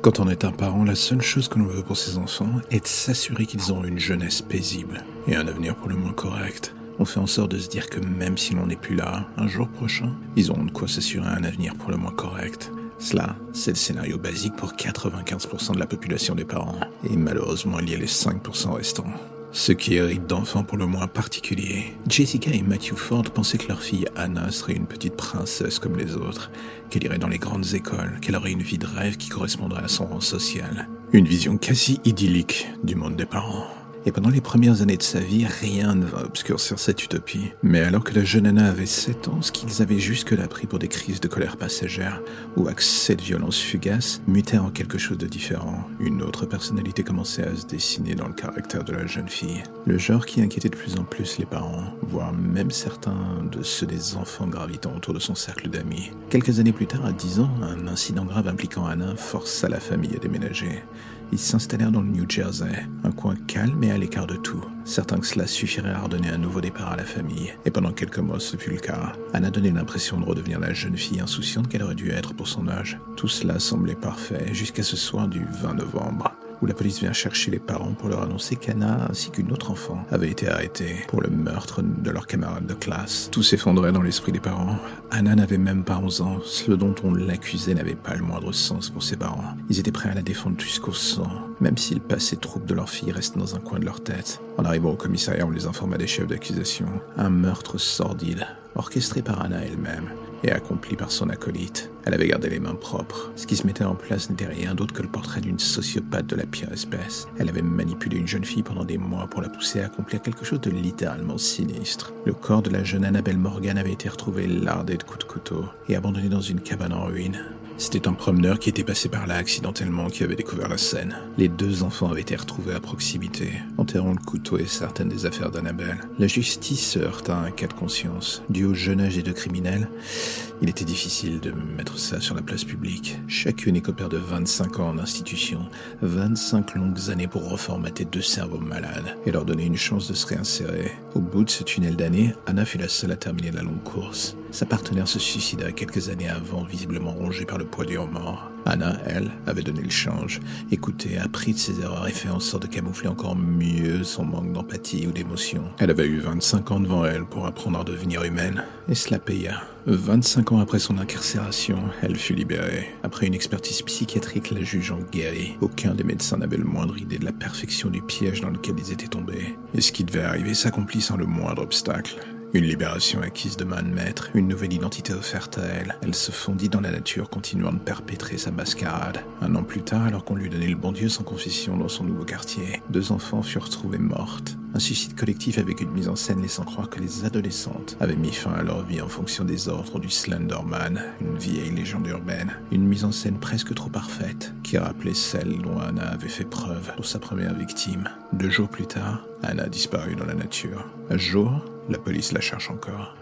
Quand on est un parent, la seule chose que l'on veut pour ses enfants est de s'assurer qu'ils ont une jeunesse paisible et un avenir pour le moins correct. On fait en sorte de se dire que même si l'on n'est plus là, un jour prochain, ils auront de quoi s'assurer un avenir pour le moins correct. Cela, c'est le scénario basique pour 95% de la population des parents. Et malheureusement, il y a les 5% restants. Ceux qui héritent d'enfants pour le moins particuliers. Jessica et Matthew Ford pensaient que leur fille Anna serait une petite princesse comme les autres, qu'elle irait dans les grandes écoles, qu'elle aurait une vie de rêve qui correspondrait à son rang social. Une vision quasi idyllique du monde des parents. Et pendant les premières années de sa vie, rien ne va obscurcir cette utopie. Mais alors que la jeune Anna avait 7 ans, ce qu'ils avaient jusque-là pris pour des crises de colère passagère ou accès de violence fugace mutait en quelque chose de différent. Une autre personnalité commençait à se dessiner dans le caractère de la jeune fille. Le genre qui inquiétait de plus en plus les parents, voire même certains de ceux des enfants gravitant autour de son cercle d'amis. Quelques années plus tard, à 10 ans, un incident grave impliquant Anna força la famille à déménager. Ils s'installèrent dans le New Jersey, un coin calme et l'écart de tout, certains que cela suffirait à redonner un nouveau départ à la famille. Et pendant quelques mois, ce fut le cas. Anna donnait l'impression de redevenir la jeune fille insouciante qu'elle aurait dû être pour son âge. Tout cela semblait parfait jusqu'à ce soir du 20 novembre où la police vient chercher les parents pour leur annoncer qu'Anna ainsi qu'une autre enfant avaient été arrêtés pour le meurtre de leur camarade de classe. Tout s'effondrait dans l'esprit des parents. Anna n'avait même pas 11 ans. Ce dont on l'accusait n'avait pas le moindre sens pour ses parents. Ils étaient prêts à la défendre jusqu'au sang, même si le passé trouble de leur fille restait dans un coin de leur tête. En arrivant au commissariat, on les informa des chefs d'accusation. Un meurtre sordide, orchestré par Anna elle-même et accompli par son acolyte. Elle avait gardé les mains propres. Ce qui se mettait en place n'était rien d'autre que le portrait d'une sociopathe de la pire espèce. Elle avait manipulé une jeune fille pendant des mois pour la pousser à accomplir quelque chose de littéralement sinistre. Le corps de la jeune Annabelle Morgan avait été retrouvé lardé de coups de couteau et abandonné dans une cabane en ruine. C'était un promeneur qui était passé par là accidentellement qui avait découvert la scène. Les deux enfants avaient été retrouvés à proximité, enterrant le couteau et certaines des affaires d'Annabelle. La justice se heurta à un cas de conscience. Dû au jeune âge des deux criminels, il était difficile de mettre ça sur la place publique. Chacune écopère de 25 ans en institution, 25 longues années pour reformater deux cerveaux malades et leur donner une chance de se réinsérer. Au bout de ce tunnel d'années, Anna fut la seule à terminer la longue course. Sa partenaire se suicida quelques années avant, visiblement rongée par le poids du remords. Anna, elle, avait donné le change, écouté, appris de ses erreurs et fait en sorte de camoufler encore mieux son manque d'empathie ou d'émotion. Elle avait eu 25 ans devant elle pour apprendre à devenir humaine, et cela paya. 25 ans après son incarcération, elle fut libérée. Après une expertise psychiatrique la jugeant guérie, aucun des médecins n'avait le moindre idée de la perfection du piège dans lequel ils étaient tombés. Et ce qui devait arriver s'accomplit sans le moindre obstacle. Une libération acquise de main de maître, une nouvelle identité offerte à elle. Elle se fondit dans la nature, continuant de perpétrer sa mascarade. Un an plus tard, alors qu'on lui donnait le bon Dieu sans confession dans son nouveau quartier, deux enfants furent retrouvés mortes. Un suicide collectif avec une mise en scène laissant croire que les adolescentes avaient mis fin à leur vie en fonction des ordres du Slenderman, une vieille légende urbaine. Une mise en scène presque trop parfaite, qui rappelait celle dont Anna avait fait preuve pour sa première victime. Deux jours plus tard, Anna a disparu dans la nature. Un jour, la police la cherche encore.